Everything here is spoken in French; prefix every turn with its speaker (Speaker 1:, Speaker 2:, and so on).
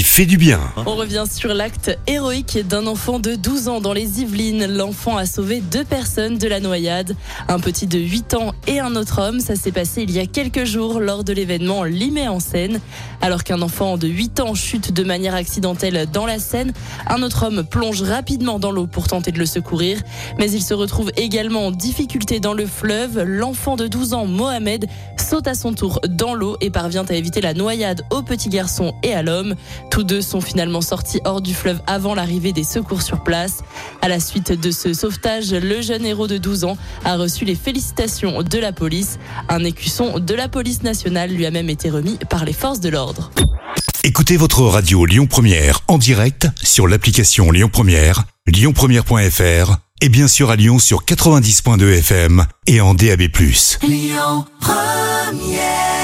Speaker 1: fait du bien.
Speaker 2: On revient sur l'acte héroïque d'un enfant de 12 ans dans les Yvelines. L'enfant a sauvé deux personnes de la noyade, un petit de 8 ans et un autre homme. Ça s'est passé il y a quelques jours lors de l'événement Limé en Seine. Alors qu'un enfant de 8 ans chute de manière accidentelle dans la Seine, un autre homme plonge rapidement dans l'eau pour tenter de le secourir. Mais il se retrouve également en difficulté dans le fleuve. L'enfant de 12 ans, Mohamed, saute à son tour dans l'eau et parvient à éviter la noyade au petit garçon et à l'homme. Tous deux sont finalement sortis hors du fleuve avant l'arrivée des secours sur place. À la suite de ce sauvetage, le jeune héros de 12 ans a reçu les félicitations de la police. Un écusson de la police nationale lui a même été remis par les forces de l'ordre.
Speaker 1: Écoutez votre radio Lyon Première en direct sur l'application Lyon Première, lyonpremière.fr et bien sûr à Lyon sur 90.2 FM et en DAB+.
Speaker 3: Lyon Première